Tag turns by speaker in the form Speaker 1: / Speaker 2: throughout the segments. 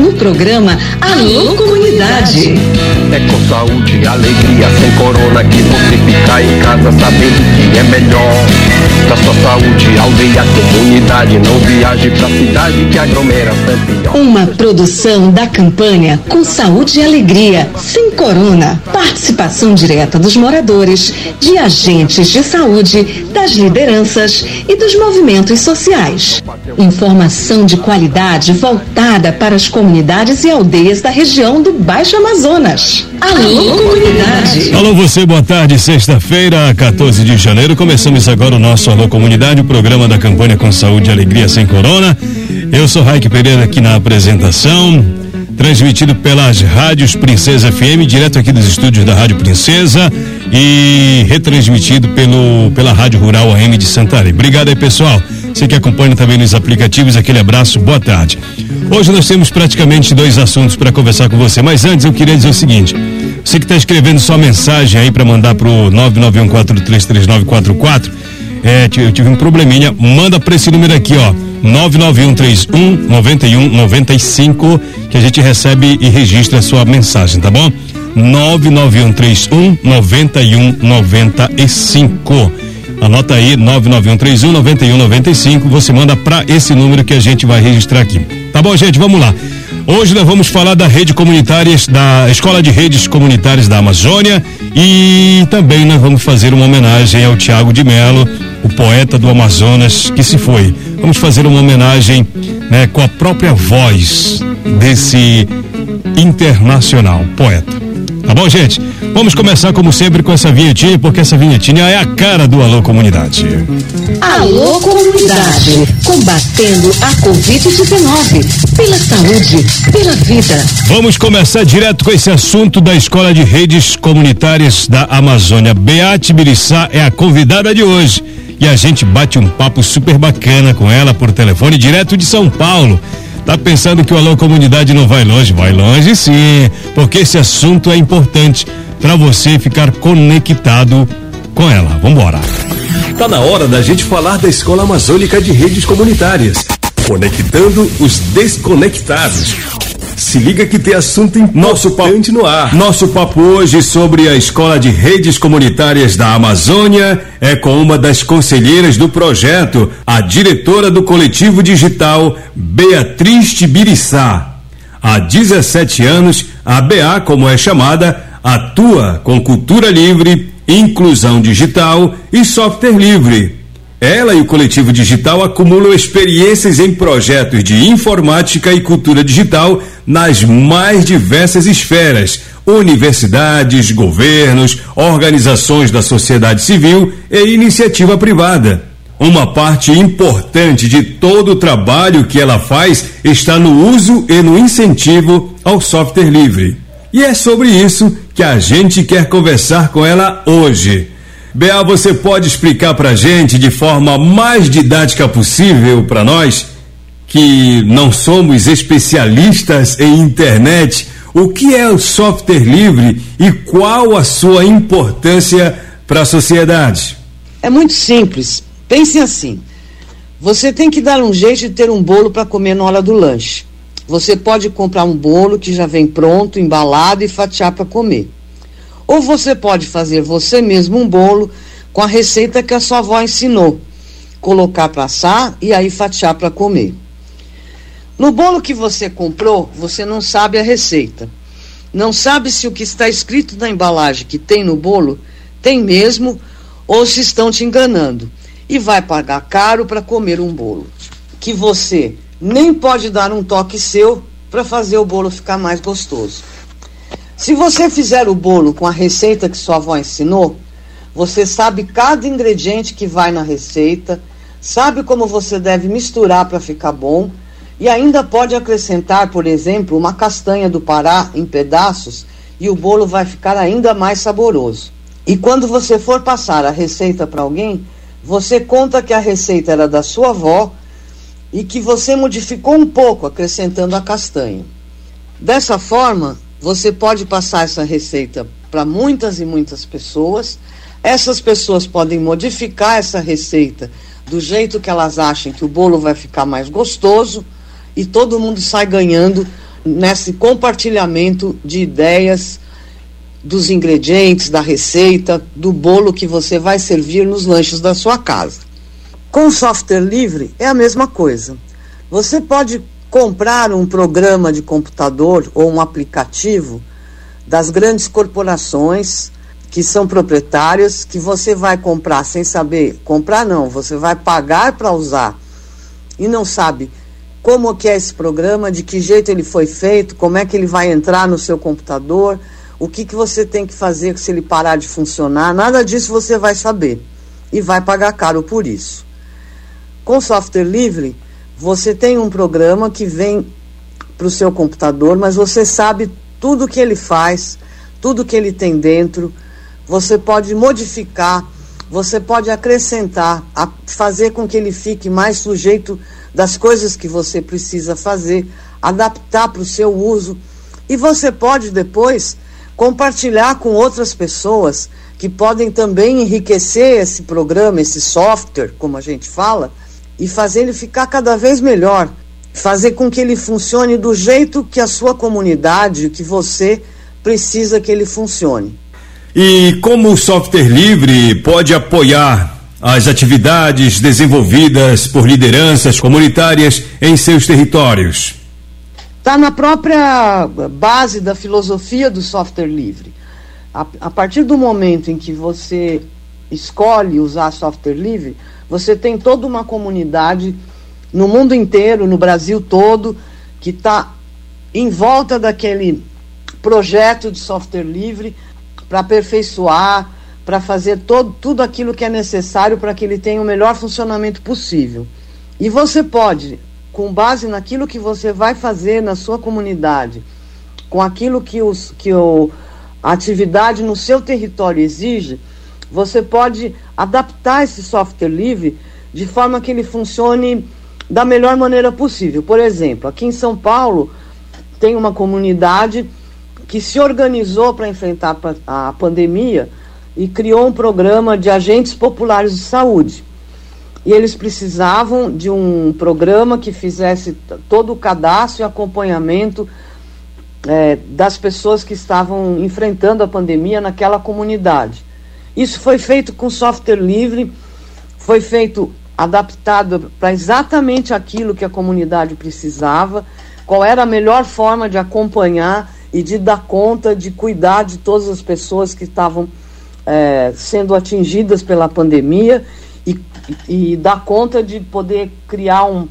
Speaker 1: no programa Alô Comunidade.
Speaker 2: É com saúde alegria, sem corona, que você fica em casa sabendo que é melhor. Pra sua saúde, aldeia, comunidade, não viaje pra cidade que aglomera sempre.
Speaker 1: Uma produção da campanha Com Saúde e Alegria, sem corona. Participação direta dos moradores, de agentes de saúde, das lideranças e dos movimentos sociais. Informação de qualidade voltada para as comunidades e aldeias da região do Baixo Amazonas. Alô, comunidade!
Speaker 3: Alô, você, boa tarde. Sexta-feira, 14 de janeiro. Começamos agora o nosso Alô Comunidade, o programa da campanha Com Saúde e Alegria Sem Corona. Eu sou Raik Pereira aqui na apresentação, transmitido pelas rádios Princesa FM, direto aqui dos estúdios da Rádio Princesa e retransmitido pelo, pela Rádio Rural AM de Santarém. Obrigado aí, pessoal. Você que acompanha também nos aplicativos, aquele abraço, boa tarde. Hoje nós temos praticamente dois assuntos para conversar com você, mas antes eu queria dizer o seguinte: você que está escrevendo sua mensagem aí para mandar pro 991433944, é, eu tive um probleminha, manda para esse número aqui, ó. 99131 9195 que a gente recebe e registra a sua mensagem, tá bom? 99131 9195. Anota aí 99131 9195, você manda para esse número que a gente vai registrar aqui. Tá bom, gente? Vamos lá. Hoje nós vamos falar da rede comunitárias, da Escola de Redes Comunitárias da Amazônia e também nós vamos fazer uma homenagem ao Tiago de Melo, o poeta do Amazonas que se foi. Vamos fazer uma homenagem né, com a própria voz desse internacional poeta. Tá bom, gente? Vamos começar, como sempre, com essa vinhetinha, porque essa vinhetinha é a cara do Alô Comunidade.
Speaker 1: Alô Comunidade, combatendo a Covid-19, pela saúde, pela vida.
Speaker 3: Vamos começar direto com esse assunto da Escola de Redes Comunitárias da Amazônia. Beate Birissá é a convidada de hoje. E a gente bate um papo super bacana com ela por telefone, direto de São Paulo. Tá pensando que o Alô Comunidade não vai longe? Vai longe sim, porque esse assunto é importante para você ficar conectado com ela. Vambora.
Speaker 4: Tá na hora da gente falar da Escola Amazônica de Redes Comunitárias, conectando os desconectados. Se liga que tem assunto importante no ar. Nosso papo hoje sobre a Escola de Redes Comunitárias da Amazônia é com uma das conselheiras do projeto, a diretora do coletivo digital, Beatriz Tibiriçá. Há 17 anos, a BA, como é chamada, atua com cultura livre, inclusão digital e software livre. Ela e o coletivo digital acumulam experiências em projetos de informática e cultura digital nas mais diversas esferas: universidades, governos, organizações da sociedade civil e iniciativa privada. Uma parte importante de todo o trabalho que ela faz está no uso e no incentivo ao software livre. E é sobre isso que a gente quer conversar com ela hoje. Bea, você pode explicar para gente de forma mais didática possível para nós, que não somos especialistas em internet, o que é o software livre e qual a sua importância para a sociedade?
Speaker 5: É muito simples. Pense assim: você tem que dar um jeito de ter um bolo para comer na hora do lanche. Você pode comprar um bolo que já vem pronto, embalado e fatiar para comer. Ou você pode fazer você mesmo um bolo com a receita que a sua avó ensinou. Colocar para assar e aí fatiar para comer. No bolo que você comprou, você não sabe a receita. Não sabe se o que está escrito na embalagem que tem no bolo tem mesmo ou se estão te enganando. E vai pagar caro para comer um bolo que você nem pode dar um toque seu para fazer o bolo ficar mais gostoso. Se você fizer o bolo com a receita que sua avó ensinou, você sabe cada ingrediente que vai na receita, sabe como você deve misturar para ficar bom e ainda pode acrescentar, por exemplo, uma castanha do Pará em pedaços e o bolo vai ficar ainda mais saboroso. E quando você for passar a receita para alguém, você conta que a receita era da sua avó e que você modificou um pouco acrescentando a castanha. Dessa forma, você pode passar essa receita para muitas e muitas pessoas. Essas pessoas podem modificar essa receita do jeito que elas achem que o bolo vai ficar mais gostoso e todo mundo sai ganhando nesse compartilhamento de ideias dos ingredientes, da receita, do bolo que você vai servir nos lanches da sua casa. Com software livre é a mesma coisa. Você pode comprar um programa de computador ou um aplicativo das grandes corporações que são proprietárias, que você vai comprar sem saber, comprar não, você vai pagar para usar e não sabe como que é esse programa, de que jeito ele foi feito, como é que ele vai entrar no seu computador, o que, que você tem que fazer se ele parar de funcionar, nada disso você vai saber e vai pagar caro por isso. Com software livre, você tem um programa que vem para o seu computador, mas você sabe tudo que ele faz, tudo que ele tem dentro, você pode modificar, você pode acrescentar, fazer com que ele fique mais sujeito das coisas que você precisa fazer, adaptar para o seu uso. E você pode depois compartilhar com outras pessoas que podem também enriquecer esse programa, esse software, como a gente fala, e fazer ele ficar cada vez melhor. Fazer com que ele funcione do jeito que a sua comunidade, que você precisa que ele funcione.
Speaker 3: E como o software livre pode apoiar as atividades desenvolvidas por lideranças comunitárias em seus territórios?
Speaker 5: Está na própria base da filosofia do software livre. A, a, partir do momento em que você escolhe usar software livre, você tem toda uma comunidade no mundo inteiro, no Brasil todo, que está em volta daquele projeto de software livre para aperfeiçoar, para fazer todo, tudo aquilo que é necessário para que ele tenha o melhor funcionamento possível. E você pode, com base naquilo que você vai fazer na sua comunidade, com aquilo que, os, que o, a atividade no seu território exige, você pode adaptar esse software livre de forma que ele funcione da melhor maneira possível. Por exemplo, aqui em São Paulo tem uma comunidade que se organizou para enfrentar a pandemia e criou um programa de agentes populares de saúde. E eles precisavam de um programa que fizesse todo o cadastro e acompanhamento é, das pessoas que estavam enfrentando a pandemia naquela comunidade. Isso foi feito com software livre, foi feito adaptado para exatamente aquilo que a comunidade precisava, qual era a melhor forma de acompanhar e de dar conta, de cuidar de todas as pessoas que estavam é, sendo atingidas pela pandemia e, e dar conta de poder criar um,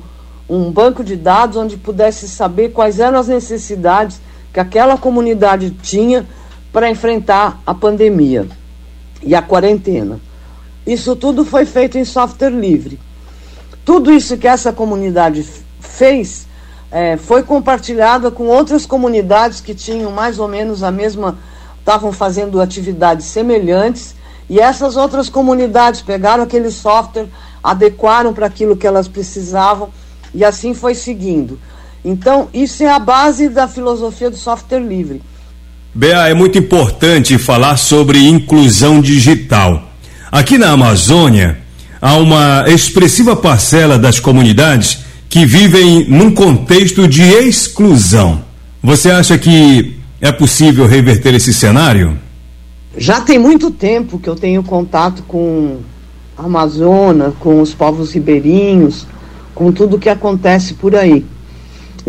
Speaker 5: um banco de dados onde pudesse saber quais eram as necessidades que aquela comunidade tinha para enfrentar a pandemia e a quarentena. Isso tudo foi feito em software livre. Tudo isso que essa comunidade fez é, foi compartilhado com outras comunidades que tinham mais ou menos a mesma estavam fazendo atividades semelhantes e essas outras comunidades pegaram aquele software, adequaram para aquilo que elas precisavam e assim foi seguindo. Então, isso é a base da filosofia do software livre.
Speaker 3: Bea, é muito importante falar sobre inclusão digital. Aqui na Amazônia, há uma expressiva parcela das comunidades que vivem num contexto de exclusão. Você acha que é possível reverter esse cenário?
Speaker 5: Já tem muito tempo que eu tenho contato com a Amazônia, com os povos ribeirinhos, com tudo que acontece por aí.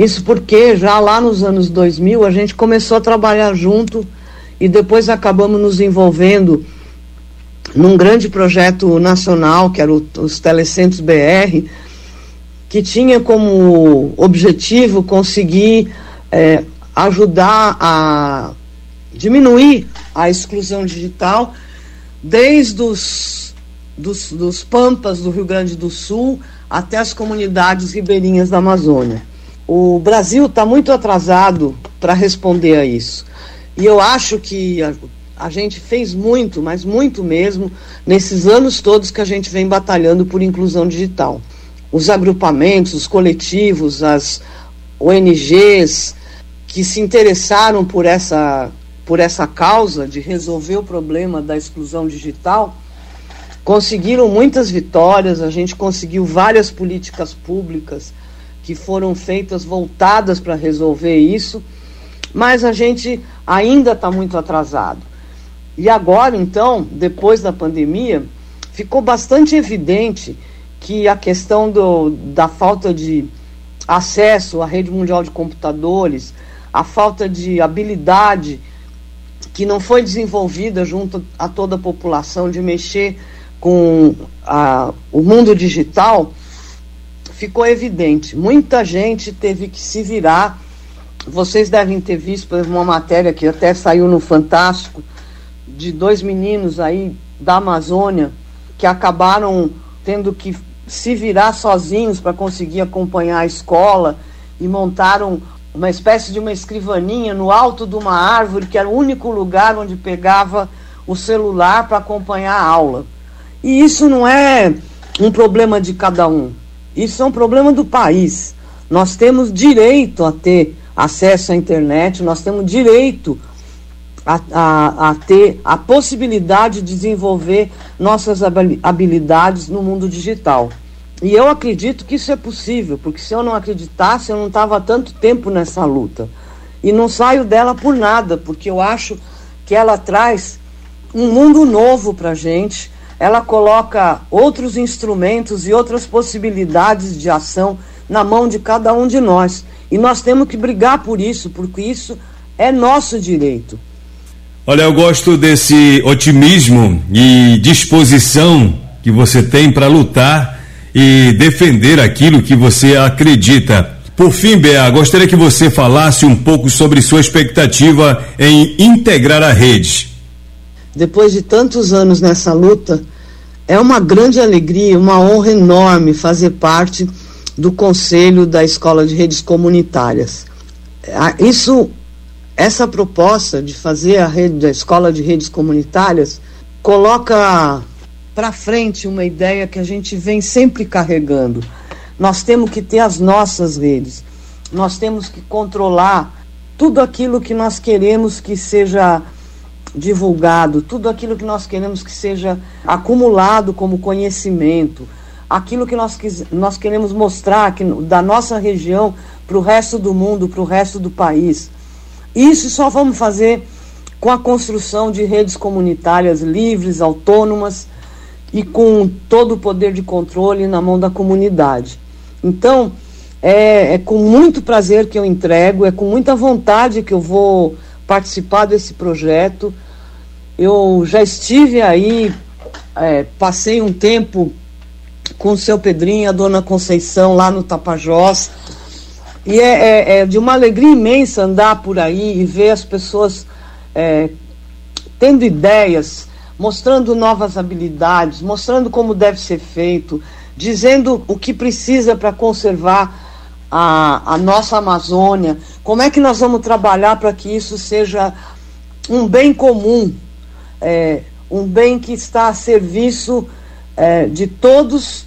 Speaker 5: Isso porque já lá nos anos 2000 a gente começou a trabalhar junto e depois acabamos nos envolvendo num grande projeto nacional, que era o, os Telecentros BR, que tinha como objetivo conseguir é, ajudar a diminuir a exclusão digital desde os dos, dos pampas do Rio Grande do Sul até as comunidades ribeirinhas da Amazônia. O Brasil está muito atrasado para responder a isso. E eu acho que a, a, gente fez muito, mas muito mesmo, nesses anos todos que a gente vem batalhando por inclusão digital. Os agrupamentos, os coletivos, as ONGs, que se interessaram por essa, por essa causa de resolver o problema da exclusão digital conseguiram muitas vitórias, a gente conseguiu várias políticas públicas que foram feitas voltadas para resolver isso, mas a gente ainda está muito atrasado. E agora, então, depois da pandemia, ficou bastante evidente que a questão do, da falta de acesso à rede mundial de computadores, a falta de habilidade que não foi desenvolvida junto a toda a população de mexer com a, o mundo digital, ficou evidente. Muita gente teve que se virar. Vocês devem ter visto por exemplo, uma matéria que até saiu no Fantástico de dois meninos aí da Amazônia que acabaram tendo que se virar sozinhos para conseguir acompanhar a escola e montaram uma espécie de uma escrivaninha no alto de uma árvore, que era o único lugar onde pegava o celular para acompanhar a aula. E isso não é um problema de cada um, isso é um problema do país. Nós temos direito a ter acesso à internet, nós temos direito a, a, a ter a possibilidade de desenvolver nossas habilidades no mundo digital. E eu acredito que isso é possível, porque se eu não acreditasse, eu não estava tanto tempo nessa luta. E não saio dela por nada, porque eu acho que ela traz um mundo novo para a gente, ela coloca outros instrumentos e outras possibilidades de ação na mão de cada um de nós. E nós temos que brigar por isso, porque isso é nosso direito.
Speaker 3: Olha, eu gosto desse otimismo e disposição que você tem para lutar e defender aquilo que você acredita. Por fim, Bea, gostaria que você falasse um pouco sobre sua expectativa em integrar a rede.
Speaker 5: Depois de tantos anos nessa luta, é uma grande alegria, uma honra enorme fazer parte do conselho da Escola de Redes Comunitárias. Isso, essa proposta de fazer a rede da Escola de Redes Comunitárias coloca para frente uma ideia que a gente vem sempre carregando. Nós temos que ter as nossas redes. Nós temos que controlar tudo aquilo que nós queremos que seja divulgado, tudo aquilo que nós queremos que seja acumulado como conhecimento, aquilo que nós, nós queremos mostrar que, da nossa região para o resto do mundo, para o resto do país. Isso só vamos fazer com a construção de redes comunitárias livres, autônomas, e com todo o poder de controle na mão da comunidade. Então, é, é, com muito prazer que eu entrego, é com muita vontade que eu vou participar desse projeto. Eu já estive aí, é, passei um tempo com o seu Pedrinho, a dona Conceição, lá no Tapajós. E é, é, é de uma alegria imensa andar por aí e ver as pessoas é, tendo ideias, mostrando novas habilidades, mostrando como deve ser feito, dizendo o que precisa para conservar a, a nossa Amazônia, como é que nós vamos trabalhar para que isso seja um bem comum, é, um bem que está a serviço é, de todos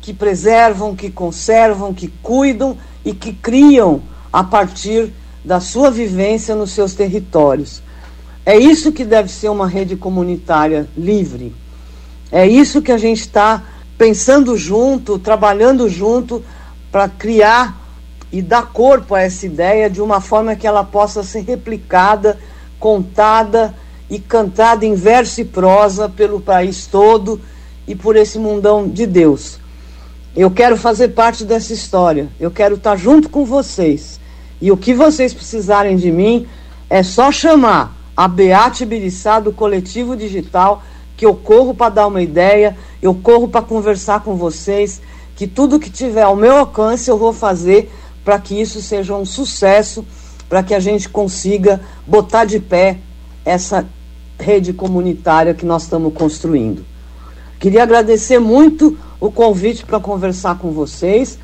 Speaker 5: que preservam, que conservam, que cuidam e que criam a partir da sua vivência nos seus territórios. É isso que deve ser uma rede comunitária livre. É isso que a gente está pensando junto, trabalhando junto para criar e dar corpo a essa ideia de uma forma que ela possa ser replicada, contada e cantada em verso e prosa pelo país todo e por esse mundão de Deus. Eu quero fazer parte dessa história, eu quero estar junto com vocês. E o que vocês precisarem de mim é só chamar a Beate Biriçá do Coletivo Digital, que eu corro para dar uma ideia, eu corro para conversar com vocês, que tudo que tiver ao meu alcance eu vou fazer para que isso seja um sucesso, para que a gente consiga botar de pé essa rede comunitária que nós estamos construindo. Queria agradecer muito o convite para conversar com vocês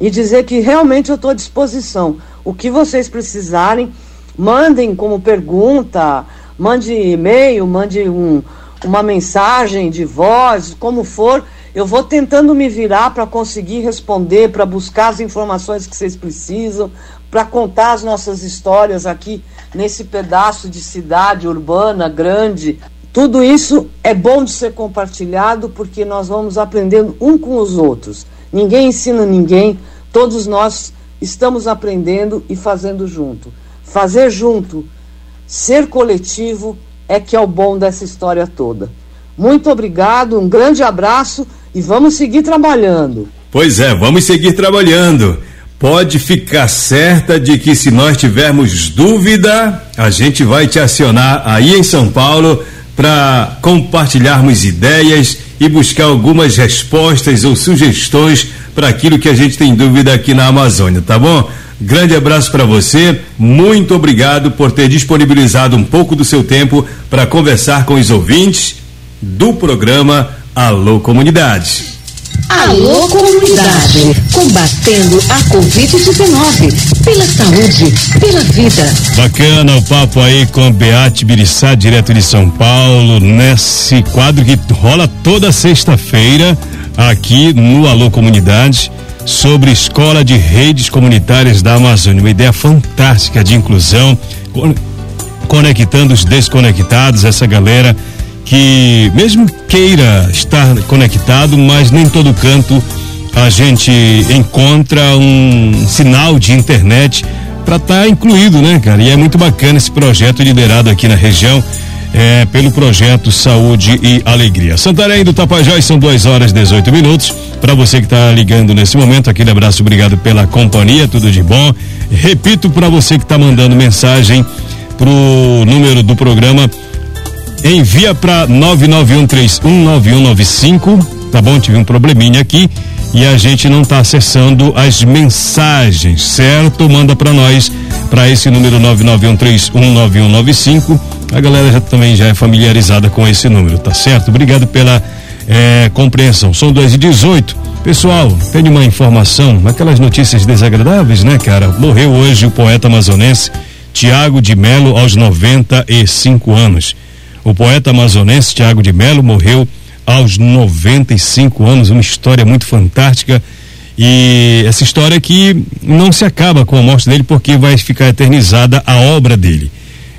Speaker 5: e dizer que realmente eu estou à disposição. O que vocês precisarem, mandem como pergunta, mande e-mail, mande um, uma mensagem de voz, como for. Eu vou tentando me virar para conseguir responder, para buscar as informações que vocês precisam, para contar as nossas histórias aqui nesse pedaço de cidade urbana grande. Tudo isso é bom de ser compartilhado porque nós vamos aprendendo um com os outros. Ninguém ensina ninguém, Todos nós estamos aprendendo e fazendo junto. Fazer junto, ser coletivo é que é o bom dessa história toda. Muito obrigado, um grande abraço e vamos seguir trabalhando.
Speaker 3: Pois é, vamos seguir trabalhando. Pode ficar certa de que se nós tivermos dúvida, a gente vai te acionar aí em São Paulo para compartilharmos ideias e buscar algumas respostas ou sugestões para aquilo que a gente tem dúvida aqui na Amazônia, tá bom? Grande abraço para você, muito obrigado por ter disponibilizado um pouco do seu tempo para conversar com os ouvintes do programa Alô Comunidade.
Speaker 1: Alô Comunidade, combatendo a Covid-19, pela saúde, pela vida.
Speaker 3: Bacana o papo aí com Beate Biriçá, direto de São Paulo, nesse quadro que rola toda sexta-feira aqui no Alô Comunidade sobre escola de redes comunitárias da Amazônia. Uma ideia fantástica de inclusão, conectando os desconectados, essa galera que mesmo queira estar conectado, mas nem todo canto a gente encontra um sinal de internet para estar tá incluído, né, cara? E é muito bacana esse projeto liderado aqui na região é, pelo projeto Saúde e Alegria. Santarém do Tapajós são duas horas e 18 minutos. Para você que está ligando nesse momento, aquele abraço, obrigado pela companhia, tudo de bom. Repito para você que está mandando mensagem pro número do programa envia para 991319195, tá bom? Tive um probleminha aqui e a gente não está acessando as mensagens, certo? Manda para nós para esse número 991319195. A galera já também já é familiarizada com esse número, tá certo? Obrigado pela é, compreensão. São 2 e 18 Pessoal, tem uma informação, aquelas notícias desagradáveis, né, cara? Morreu hoje o poeta amazonense Tiago de Melo aos 95 anos. O poeta amazonense Tiago de Melo morreu aos 95 anos, uma história muito fantástica. E essa história que não se acaba com a morte dele porque vai ficar eternizada a obra dele.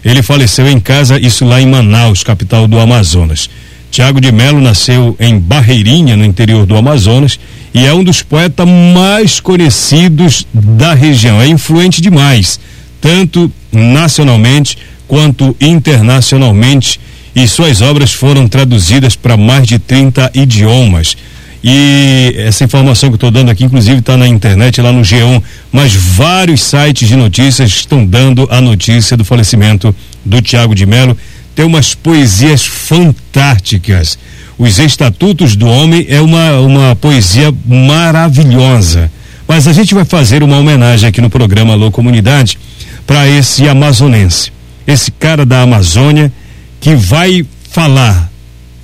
Speaker 3: Ele faleceu em casa, isso lá em Manaus, capital do Amazonas. Tiago de Melo nasceu em Barreirinha, no interior do Amazonas, e é um dos poetas mais conhecidos da região. É influente demais, tanto nacionalmente quanto internacionalmente e suas obras foram traduzidas para mais de 30 idiomas. E essa informação que estou dando aqui, inclusive, está na internet, lá no G1, mas vários sites de notícias estão dando a notícia do falecimento do Tiago de Melo. Tem umas poesias fantásticas. Os Estatutos do Homem é uma, uma poesia maravilhosa. Mas a gente vai fazer uma homenagem aqui no programa Alô Comunidade para esse amazonense, esse cara da Amazônia que vai falar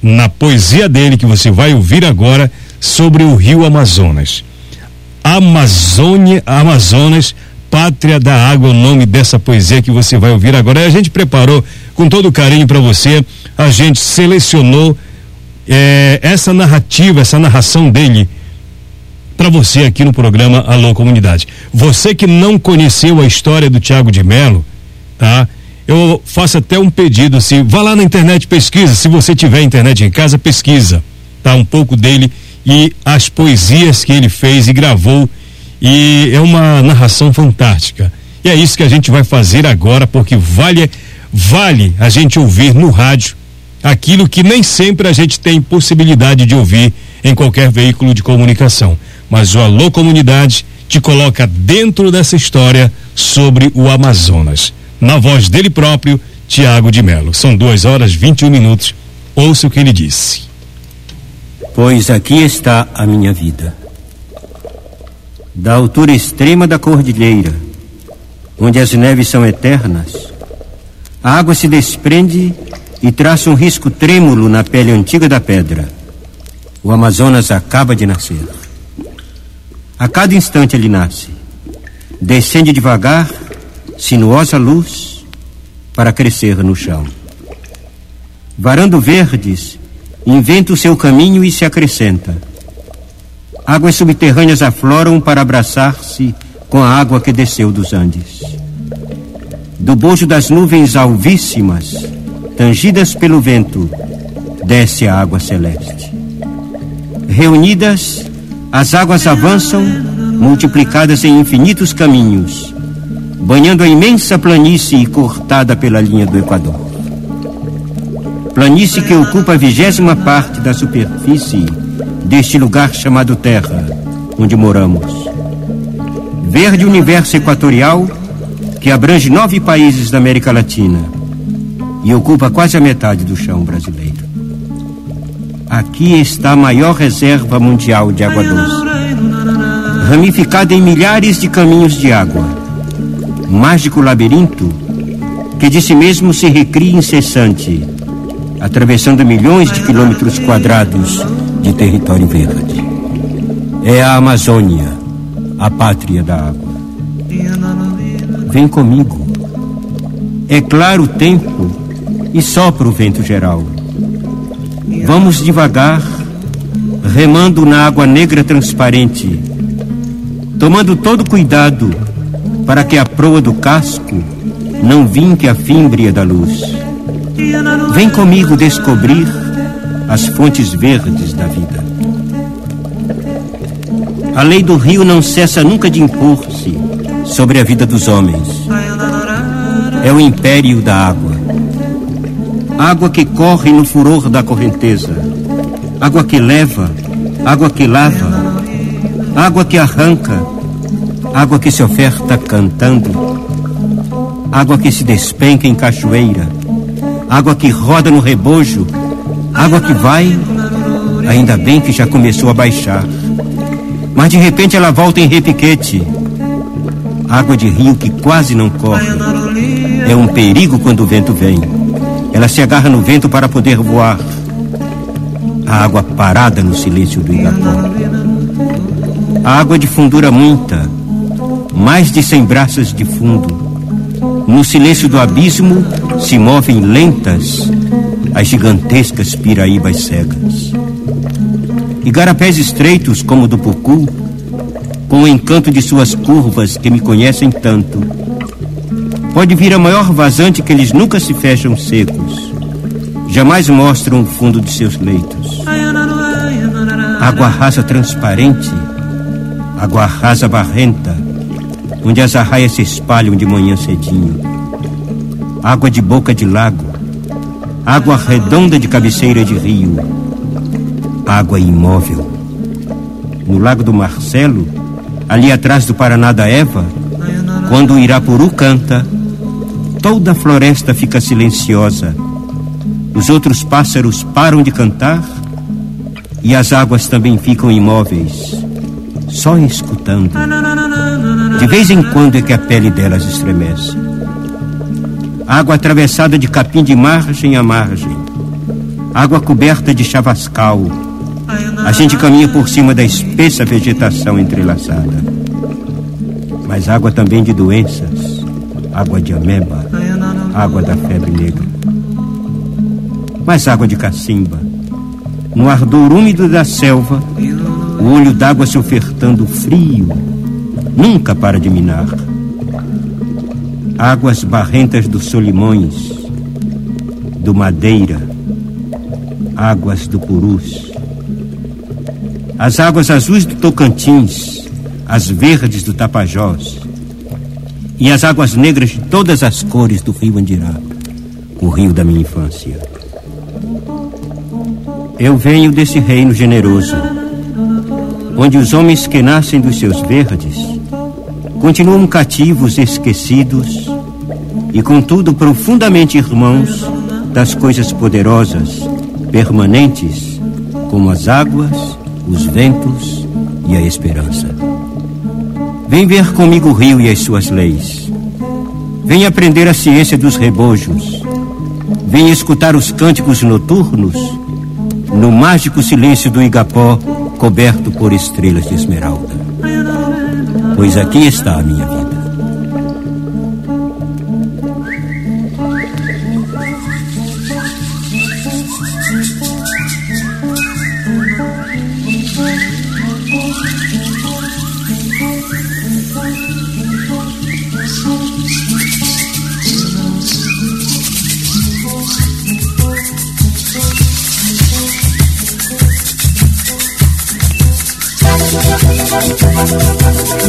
Speaker 3: na poesia dele, que você vai ouvir agora, sobre o rio Amazonas. Amazônia, Amazonas, Pátria da Água, o nome dessa poesia que você vai ouvir agora. E a gente preparou com todo carinho para você, a gente selecionou é, essa narrativa, essa narração dele para você aqui no programa Alô Comunidade. Você que não conheceu a história do Tiago de Melo, tá? Eu faço até um pedido assim, vá lá na internet, pesquisa, se você tiver internet em casa, pesquisa, tá? Um pouco dele e as poesias que ele fez e gravou e é uma narração fantástica. E é isso que a gente vai fazer agora, porque vale vale a gente ouvir no rádio aquilo que nem sempre a gente tem possibilidade de ouvir em qualquer veículo de comunicação. Mas o Alô Comunidade te coloca dentro dessa história sobre o Amazonas na voz dele próprio, Tiago de Melo. São duas horas 21 minutos. Ouça o que ele disse.
Speaker 6: Pois aqui está a minha vida. Da altura extrema da cordilheira, onde as neves são eternas, a água se desprende e traça um risco trêmulo na pele antiga da pedra. O Amazonas acaba de nascer. A cada instante ele nasce. Descende devagar sinuosa luz para crescer no chão. Varando verdes, inventa o seu caminho e se acrescenta. Águas subterrâneas afloram para abraçar-se com a água que desceu dos Andes. Do bojo das nuvens alvíssimas, tangidas pelo vento, desce a água celeste. Reunidas, as águas avançam multiplicadas em infinitos caminhos, banhando a imensa planície cortada pela linha do Equador. Planície que ocupa a vigésima parte da superfície deste lugar chamado Terra, onde moramos. Verde universo equatorial que abrange nove países da América Latina e ocupa quase a metade do chão brasileiro. Aqui está a maior reserva mundial de água doce, ramificada em milhares de caminhos de água. Mágico labirinto que de si mesmo se recria incessante, atravessando milhões de quilômetros quadrados de território verde. É a Amazônia, a pátria da água. Vem comigo. É claro o tempo e sopra o vento geral. Vamos devagar, remando na água negra transparente, tomando todo cuidado para que a proa do casco não vinque a fímbria da luz. Vem comigo descobrir as fontes verdes da vida. A lei do rio não cessa nunca de impor-se sobre a vida dos homens. É o império da água. Água que corre no furor da correnteza. Água que leva, água que lava, água que arranca, água que se oferta cantando, água que se despenca em cachoeira, água que roda no rebojo, água que vai, ainda bem que já começou a baixar. Mas de repente ela volta em repiquete. Água de rio que quase não corre. É um perigo quando o vento vem. Ela se agarra no vento para poder voar. A água parada no silêncio do Igapó. A água de fundura muita, mais de cem braças de fundo. No silêncio do abismo se movem lentas as gigantescas piraíbas cegas. Igarapés estreitos como o do Pucu, com o encanto de suas curvas que me conhecem tanto. Pode vir a maior vazante que eles nunca se fecham secos, jamais mostram o fundo de seus leitos. Água rasa transparente, água rasa barrenta, onde as arraias se espalham de manhã cedinho. Água de boca de lago, água redonda de cabeceira de rio, água imóvel. No Lago do Marcelo, ali atrás do Paraná da Eva, quando o Irapuru canta, toda a floresta fica silenciosa. Os outros pássaros param de cantar e as águas também ficam imóveis, só escutando. De vez em quando é que a pele delas estremece. Água atravessada de capim de margem a margem. Água coberta de chavascal. A gente caminha por cima da espessa vegetação entrelaçada. Mas água também de doenças. Água de ameba. Água da febre negra. Mas água de cacimba. No ardor úmido da selva, o olho d'água se ofertando frio. Nunca para de minar. Águas barrentas do Solimões, do Madeira, águas do Purus, as águas azuis do Tocantins, as verdes do Tapajós. E as águas negras de todas as cores do rio Andirá, o rio da minha infância. Eu venho desse reino generoso, onde os homens que nascem dos seus verdes continuam cativos, esquecidos e, contudo, profundamente irmãos das coisas poderosas, permanentes, como as águas, os ventos e a esperança. Vem ver comigo o rio e as suas leis. Vem aprender a ciência dos rebojos. Vem escutar os cânticos noturnos no mágico silêncio do Igapó coberto por estrelas de esmeralda pois aqui está a minha vida.
Speaker 7: Thank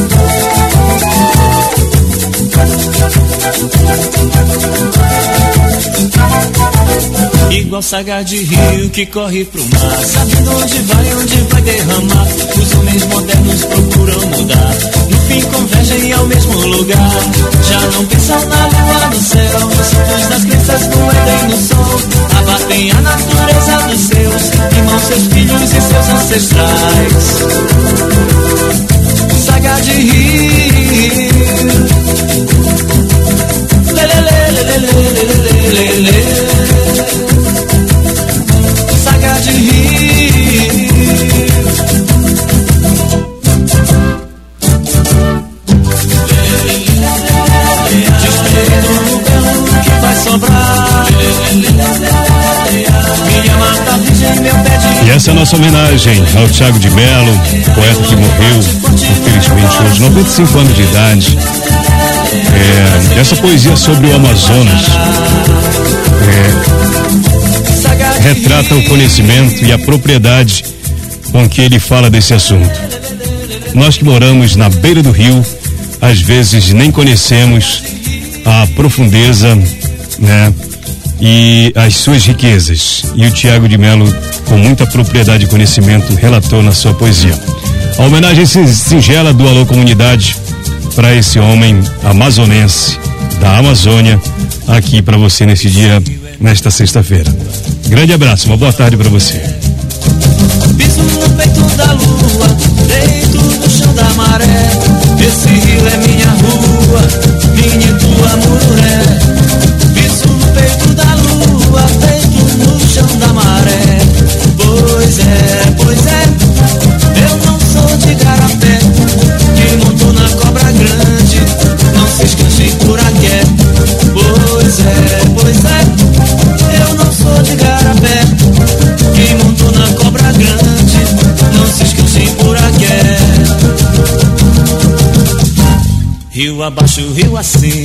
Speaker 7: Igual saga de rio que corre pro mar. Sabendo onde vai, onde vai derramar. Os homens modernos procuram mudar. No fim convergem ao mesmo lugar. Já não pensam na lua no céu. Santos das crenças no Éden no sol. Abatem a natureza dos seus. Irmãos, seus filhos e seus ancestrais. Saga de rio. Lê, lê, lê, lê, lê, lê, lê, lê, lê de rir.
Speaker 3: E essa é a nossa homenagem ao Tiago de Melo, poeta que morreu, infelizmente, aos 95 anos de idade. É, essa poesia sobre o Amazonas. É, retrata o conhecimento e a propriedade com que ele fala desse assunto. Nós que moramos na beira do rio, às vezes nem conhecemos a profundeza, né? E as suas riquezas. E o Tiago de Melo, com muita propriedade e conhecimento, relatou na sua poesia. A homenagem singela do Alô Comunidade para esse homem amazonense da Amazônia, aqui para você nesse dia, nesta sexta-feira. Grande abraço, uma boa tarde para você.
Speaker 7: Piso no peito da lua, deito no chão da maré. Esse rio é minha abaixo o rio
Speaker 1: assim.